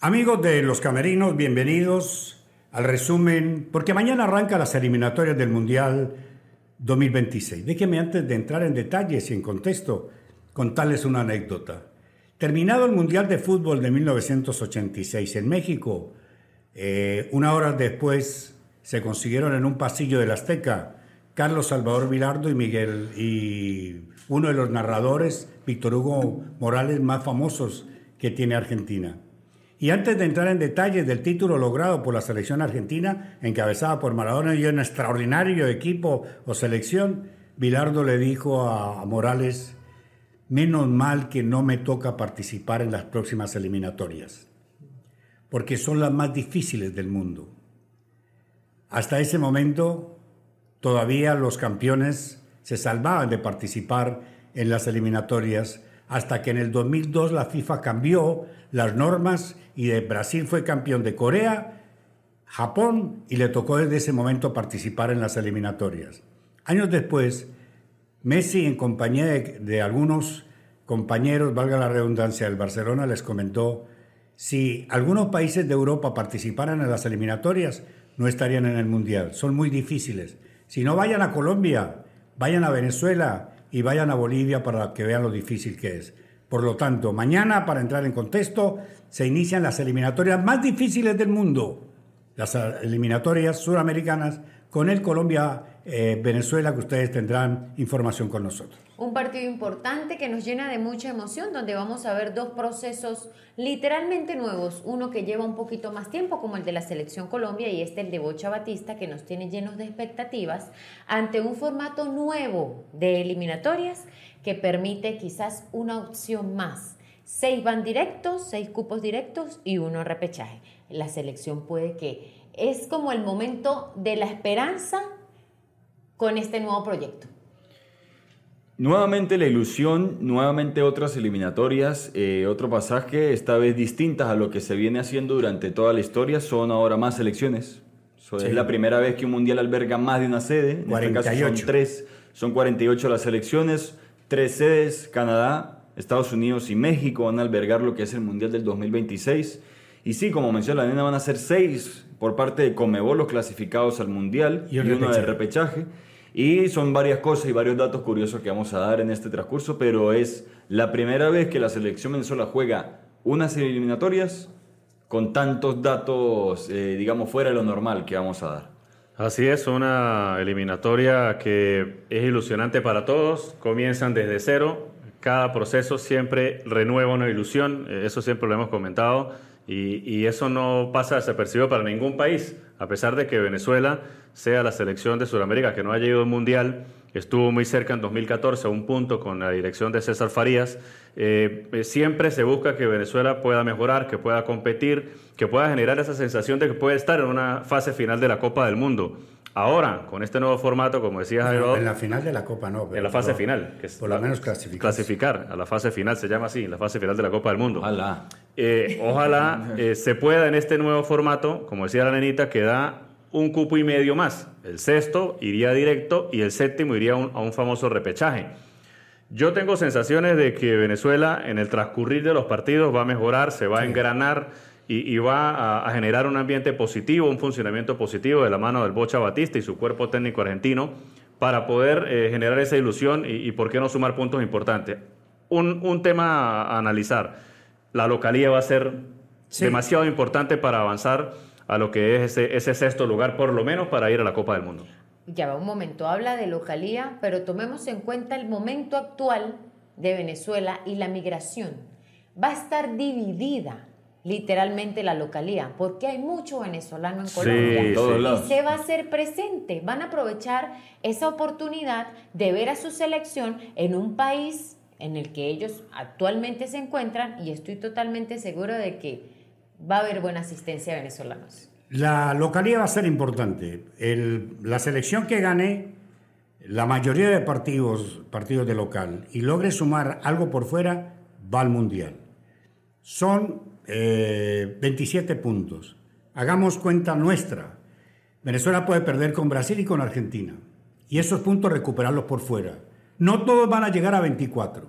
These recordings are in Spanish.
Amigos de Los Camerinos, bienvenidos al resumen, porque mañana arranca las eliminatorias del Mundial 2026. Déjenme antes de entrar en detalles y en contexto, contarles una anécdota. Terminado el Mundial de Fútbol de 1986 en México, eh, una hora después se consiguieron en un pasillo del Azteca Carlos Salvador Vilardo y Miguel y uno de los narradores, Víctor Hugo Morales, más famosos que tiene Argentina. Y antes de entrar en detalles del título logrado por la selección argentina, encabezada por Maradona y un extraordinario equipo o selección, Bilardo le dijo a Morales, menos mal que no me toca participar en las próximas eliminatorias, porque son las más difíciles del mundo. Hasta ese momento, todavía los campeones se salvaban de participar en las eliminatorias, hasta que en el 2002 la FIFA cambió las normas y Brasil fue campeón de Corea, Japón y le tocó desde ese momento participar en las eliminatorias. Años después, Messi en compañía de, algunos compañeros, valga la redundancia, del Barcelona les comentó, si algunos países de Europa participaran en las eliminatorias, no estarían en el Mundial. Son muy difíciles. Si no vayan a Colombia, vayan a Venezuela y vayan a Bolivia para que vean lo difícil que es. Por lo tanto, mañana, para entrar en contexto, se inician las eliminatorias más difíciles del mundo, las eliminatorias suramericanas con el Colombia-Venezuela, que ustedes tendrán información con nosotros. Un partido importante que nos llena de mucha emoción, donde vamos a ver dos procesos literalmente nuevos. Uno que lleva un poquito más tiempo, como el de la Selección Colombia, y este el de Bocha Batista, que nos tiene llenos de expectativas, ante un formato nuevo de eliminatorias que permite quizás una opción más. Seis van directos, seis cupos directos y uno repechaje. La selección puede que es como el momento de la esperanza con este nuevo proyecto. Nuevamente la ilusión, nuevamente otras eliminatorias, eh, otro pasaje, esta vez distintas a lo que se viene haciendo durante toda la historia, son ahora más selecciones. Es la primera vez que un mundial alberga más de una sede, en 48. este caso son tres, son 48 las selecciones, tres sedes, Canadá, Estados Unidos y México van a albergar lo que es el mundial del 2026. Y sí, como menciona la nena, van a ser seis por parte de Comebol los clasificados al mundial y, uno de repechaje. Y son varias cosas y varios datos curiosos que vamos a dar en este transcurso, pero es la primera vez que la selección venezuela juega unas eliminatorias con tantos datos, eh, digamos, fuera de lo normal que vamos a dar. Así es, una eliminatoria que es ilusionante para todos, comienzan desde cero, cada proceso siempre renueva una ilusión, eh, eso siempre lo hemos comentado, y, eso no pasa desapercibido para ningún país, a pesar de que Venezuela sea la selección de Sudamérica que no haya ido al Mundial, estuvo muy cerca en 2014 a un punto con la dirección de César Farías. Eh, eh, siempre se busca que Venezuela pueda mejorar, que pueda competir, que pueda generar esa sensación de que puede estar en una fase final de la Copa del Mundo. Ahora, con este nuevo formato, como decía Jairo... En la final de la Copa no. en la fase final. Que es por lo menos clasificar. Clasificar, a la fase final, se llama así, la fase final de la Copa del Mundo. Ojalá. Eh, ojalá eh, se pueda en este nuevo formato, como decía la nenita, que da un cupo y medio más. El sexto iría directo y el séptimo iría a un, famoso repechaje. Yo tengo sensaciones de que Venezuela en el transcurrir de los partidos va a mejorar, se va a engranar y, va a, generar un ambiente positivo, un funcionamiento positivo de la mano del Bocha Batista y su cuerpo técnico argentino para poder eh, generar esa ilusión y, por qué no sumar puntos importantes. Un, tema a analizar, la localía va a ser demasiado importante para avanzar a lo que es ese, ese sexto lugar, por lo menos para ir a la Copa del Mundo. Ya va un momento, habla de localía, pero tomemos en cuenta el momento actual de Venezuela y la migración. Va a estar dividida literalmente la localía, porque hay mucho venezolano en Colombia y se va a hacer presente. Van a aprovechar esa oportunidad de ver a su selección en un país en el que ellos actualmente se encuentran y estoy totalmente seguro de que va a haber buena asistencia de venezolanos. La localía va a ser importante. la selección que gane la mayoría de partidos, partidos de local y logre sumar algo por fuera, va al mundial. Son 27 eh, puntos. Hagamos cuenta nuestra. Venezuela puede perder con Brasil y con Argentina. Y esos puntos recuperarlos por fuera. No todos van a llegar a 24.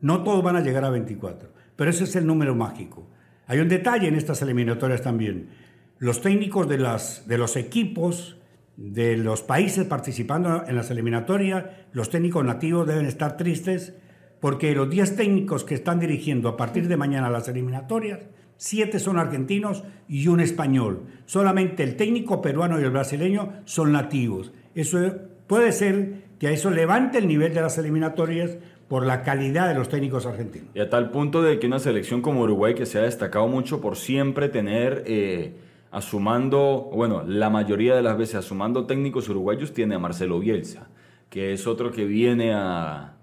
No todos van a llegar a 24. Pero ese es el número mágico. Hay un detalle en estas eliminatorias también. Los técnicos de, las, de los equipos de los países participando en las eliminatorias, los técnicos nativos deben estar tristes porque los 10 técnicos que están dirigiendo a partir de mañana las eliminatorias, 7 son argentinos y un español. Solamente el técnico peruano y el brasileño son nativos. Eso puede ser que a eso levante el nivel de las eliminatorias por la calidad de los técnicos argentinos. Y a tal punto de que una selección como Uruguay, que se ha destacado mucho por siempre tener... Eh, asumando, bueno, la mayoría de las veces asumando técnicos uruguayos, tiene a Marcelo Bielsa, que es otro que viene a,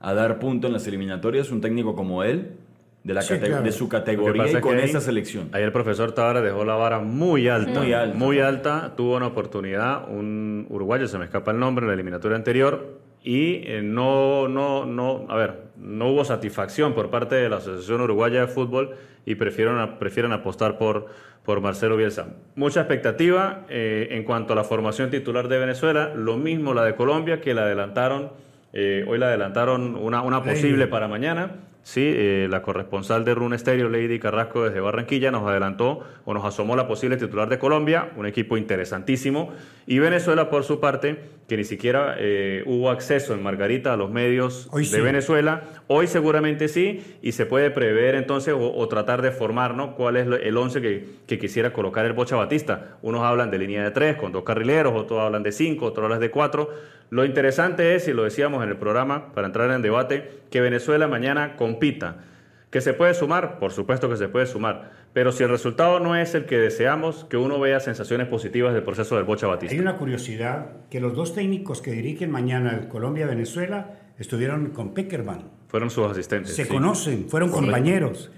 dar punto en las eliminatorias, un técnico como él, de, la de su categoría y con esa selección. Ahí el profesor Tavares dejó la vara muy alta, muy alta, muy alta, tuvo una oportunidad, un uruguayo, se me escapa el nombre, en la eliminatoria anterior, y eh, no, no, no, a ver, no hubo satisfacción por parte de la Asociación Uruguaya de Fútbol y prefieren, prefieren apostar por, por Marcelo Bielsa. Mucha expectativa eh, en cuanto a la formación titular de Venezuela, lo mismo la de Colombia, que la adelantaron, eh, hoy la adelantaron una, una posible para mañana. Sí, eh, la corresponsal de Rune Stereo, Lady Carrasco, desde Barranquilla, nos adelantó o nos asomó la posible titular de Colombia, un equipo interesantísimo. Y Venezuela, por su parte, que ni siquiera eh, hubo acceso en Margarita a los medios de Venezuela, hoy seguramente sí, y se puede prever entonces o, tratar de formar ¿no? cuál es el once que, que, quisiera colocar el Bocha Batista. Unos hablan de línea de tres, con dos carrileros, otros hablan de cinco, otros hablan de cuatro. Lo interesante es, y lo decíamos en el programa, para entrar en debate, que Venezuela mañana compita. ¿Que se puede sumar? Por supuesto que se puede sumar. Pero si el resultado no es el que deseamos, que uno vea sensaciones positivas del proceso del Bocha Batista. Hay una curiosidad, que los dos técnicos que dirigen mañana el Colombia-Venezuela estuvieron con Peckerman. Fueron sus asistentes. Se conocen, fueron compañeros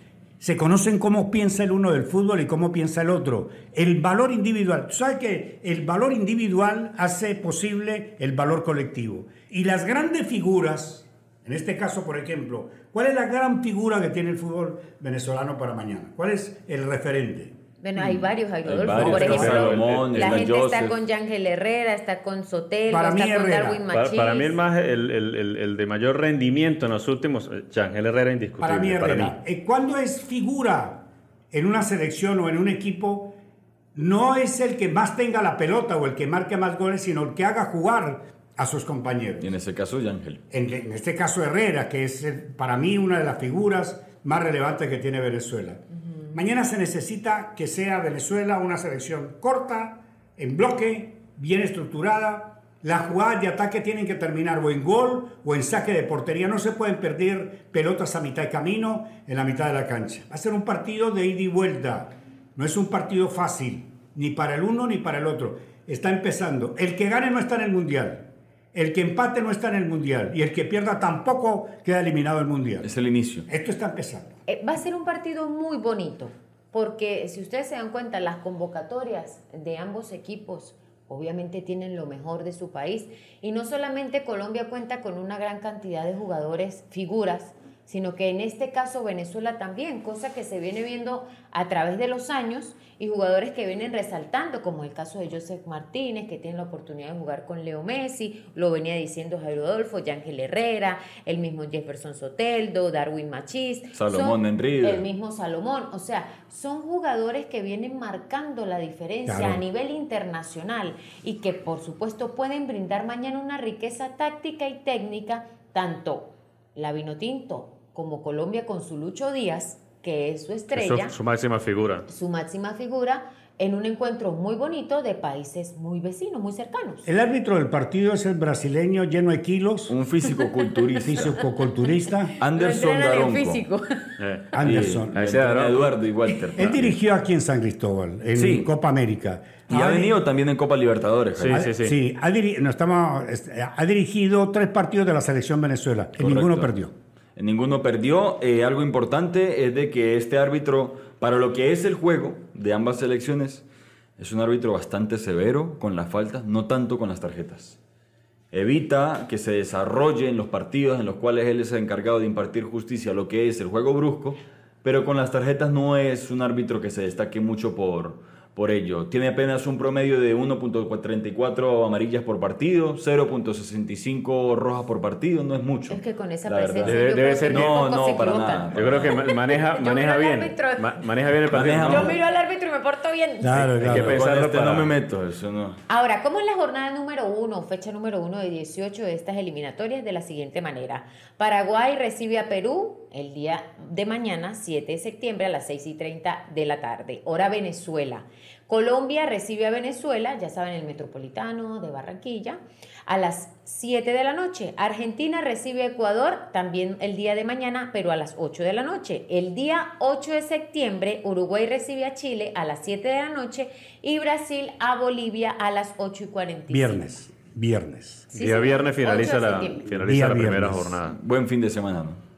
se conocen cómo piensa el uno del fútbol y cómo piensa el otro. El valor individual, ¿sabes que el valor individual hace posible el valor colectivo? Y las grandes figuras, en este caso, por ejemplo, ¿cuál es la gran figura que tiene el fútbol venezolano para mañana? ¿Cuál es el referente? Bueno, hay varios, hay Rodolfo, por ejemplo. la gente está con Yángel Herrera, está con Sotelo, está con Darwin Machís. Para, mí el, más, el, el, el, de mayor rendimiento en los últimos, Yángel Herrera indiscutible. Para mí Herrera. Eh, cuando es figura en una selección o en un equipo, no es el que más tenga la pelota o el que marque más goles, sino el que haga jugar a sus compañeros. Y en ese caso, Yángel. En, en este caso, Herrera, que es para mí una de las figuras más relevantes que tiene Venezuela. Mañana se necesita que sea Venezuela una selección corta, en bloque, bien estructurada. Las jugadas de ataque tienen que terminar o en gol o en saque de portería. No se pueden perder pelotas a mitad de camino en la mitad de la cancha. Va a ser un partido de ida y vuelta. No es un partido fácil, ni para el uno ni para el otro. Está empezando. El que gane no está en el Mundial. El que empate no está en el Mundial y el que pierda tampoco queda eliminado del Mundial. Es el inicio. Esto está empezando. Eh, va a ser un partido muy bonito, porque si ustedes se dan cuenta, las convocatorias de ambos equipos obviamente tienen lo mejor de su país. Y no solamente Colombia cuenta con una gran cantidad de jugadores, figuras, sino que en este caso Venezuela también, cosa que se viene viendo a través de los años y jugadores que vienen resaltando, como el caso de Joseph Martínez, que tiene la oportunidad de jugar con Leo Messi, lo venía diciendo Jairo Adolfo, Yángel Herrera, el mismo Jefferson Soteldo, Darwin Machís, Salomón Enrique, el mismo Salomón, o sea, son jugadores que vienen marcando la diferencia a nivel internacional y que por supuesto pueden brindar mañana una riqueza táctica y técnica, tanto la Vinotinto como Colombia con su Lucho Díaz, que es su estrella. su, máxima figura. Su máxima figura en un encuentro muy bonito de países muy vecinos, muy cercanos. El árbitro del partido es el brasileño lleno de kilos. Un físico culturista. físico culturista. Anderson Daronco. físico. Eh, Anderson. Eduardo y Walter. Él dirigió aquí en San Cristóbal, en Copa América. Y ha, venido también en Copa Libertadores. Sí, sí, sí. sí ha, no, estamos, ha dirigido tres partidos de la selección Venezuela. Y ninguno perdió ninguno perdió. Eh, algo importante es de que este árbitro, para lo que es el juego de ambas selecciones, es un árbitro bastante severo con las faltas, no tanto con las tarjetas. Evita que se desarrolle en los partidos en los cuales él es encargado de impartir justicia lo que es el juego brusco, pero con las tarjetas no es un árbitro que se destaque mucho por, por ello. Tiene apenas un promedio de 1.34 amarillas por partido, 0.65 rojas por partido, no es mucho. Es que con esa presencia debe, debe ser no, no, para nada. Yo creo que maneja, maneja bien. maneja bien el partido. Yo miro al árbitro y me porto bien. Claro, claro. Hay que pensarlo este no me meto, eso no. Ahora, ¿cómo es la jornada número uno, fecha número uno de 18 de estas eliminatorias? De la siguiente manera. Paraguay recibe a Perú el día de mañana, 7 de septiembre, a las 6 y 30 de la tarde. Hora Venezuela. Colombia recibe a Venezuela, ya saben, el Metropolitano de Barranquilla, a las 7 de la noche. Argentina recibe a Ecuador también el día de mañana, pero a las 8 de la noche. El día 8 de septiembre, Uruguay recibe a Chile a las 7 de la noche y Brasil a Bolivia a las 8 y 45. Viernes, viernes. día viernes finaliza, la, finaliza la primera jornada. Buen fin de semana, ¿no?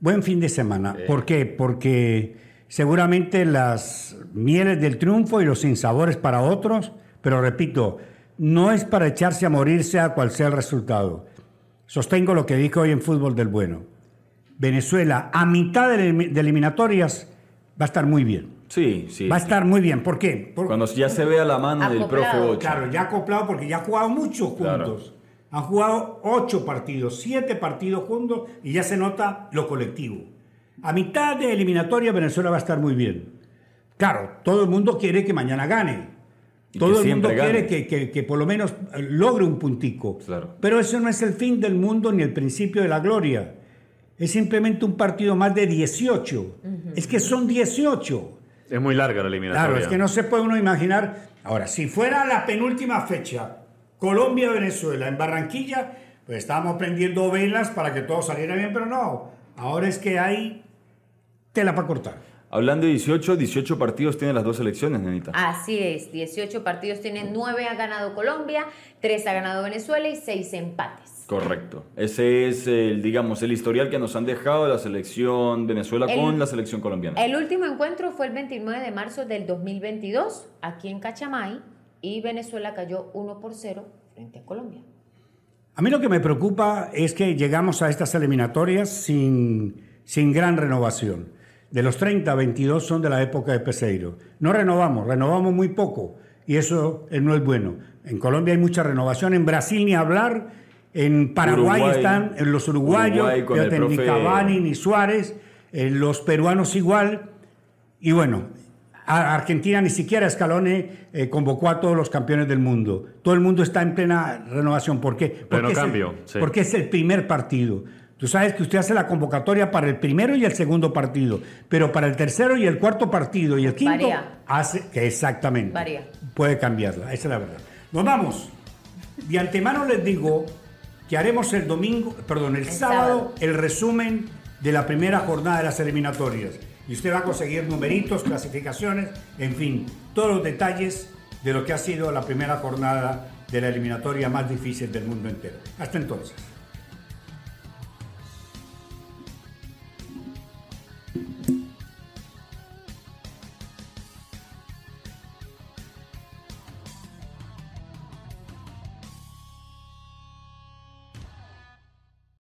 Buen fin de semana. ¿Por qué? Porque seguramente las mieles del triunfo y los sinsabores para otros, pero repito, no es para echarse a morir sea cual sea el resultado. Sostengo lo que dijo hoy en Fútbol del Bueno. Venezuela a mitad de eliminatorias va a estar muy bien. Sí, sí. Va a estar muy bien. ¿Por qué? Cuando ya se ve a la mano del profe Ocho. Claro, ya acoplado porque ya ha jugado muchos juntos. Han jugado ocho partidos, siete partidos juntos y ya se nota lo colectivo. A mitad de eliminatoria Venezuela va a estar muy bien. Claro, todo el mundo quiere que mañana gane. todo el mundo quiere que, por lo menos logre un puntico. Pero eso no es el fin del mundo ni el principio de la gloria. Es simplemente un partido más de 18. Es que son 18. Es muy larga la eliminatoria. Claro, es que no se puede uno imaginar. Ahora, si fuera la penúltima fecha, Colombia-Venezuela en Barranquilla, pues estábamos prendiendo velas para que todo saliera bien, pero no. Ahora es que hay tela para cortar. Hablando de 18, 18 partidos tienen las dos selecciones, Nenita. Así es, 18 partidos tienen, 9 ha ganado Colombia, 3 ha ganado Venezuela y 6 empates. Correcto. Ese es el, digamos, el historial que nos han dejado la selección Venezuela con la selección colombiana. El último encuentro fue el 29 de marzo del 2022, aquí en Cachamay, y Venezuela cayó 1 por 0 frente a Colombia. A mí lo que me preocupa es que llegamos a estas eliminatorias sin, sin gran renovación. De los 30, 22 son de la época de Peseiro. No renovamos, renovamos muy poco y eso no es bueno. En Colombia hay mucha renovación, en Brasil ni hablar, en Paraguay están en los uruguayos, ni Cavani ni Suárez, en los peruanos igual. Y bueno, Argentina ni siquiera Scaloni eh, convocó a todos los campeones del mundo. Todo el mundo está en plena renovación. ¿Por qué? Porque, cambio, es, el, porque es el primer partido. Tú sabes que usted hace la convocatoria para el primero y el segundo partido, pero para el tercero y el cuarto partido y el quinto hace que exactamente puede cambiarla. Esa es la verdad. Nos vamos. De antemano les digo que haremos el domingo, perdón, el, sábado, el resumen de la primera jornada de las eliminatorias. Y usted va a conseguir numeritos, clasificaciones, en fin, todos los detalles de lo que ha sido la primera jornada de la eliminatoria más difícil del mundo entero. Hasta entonces.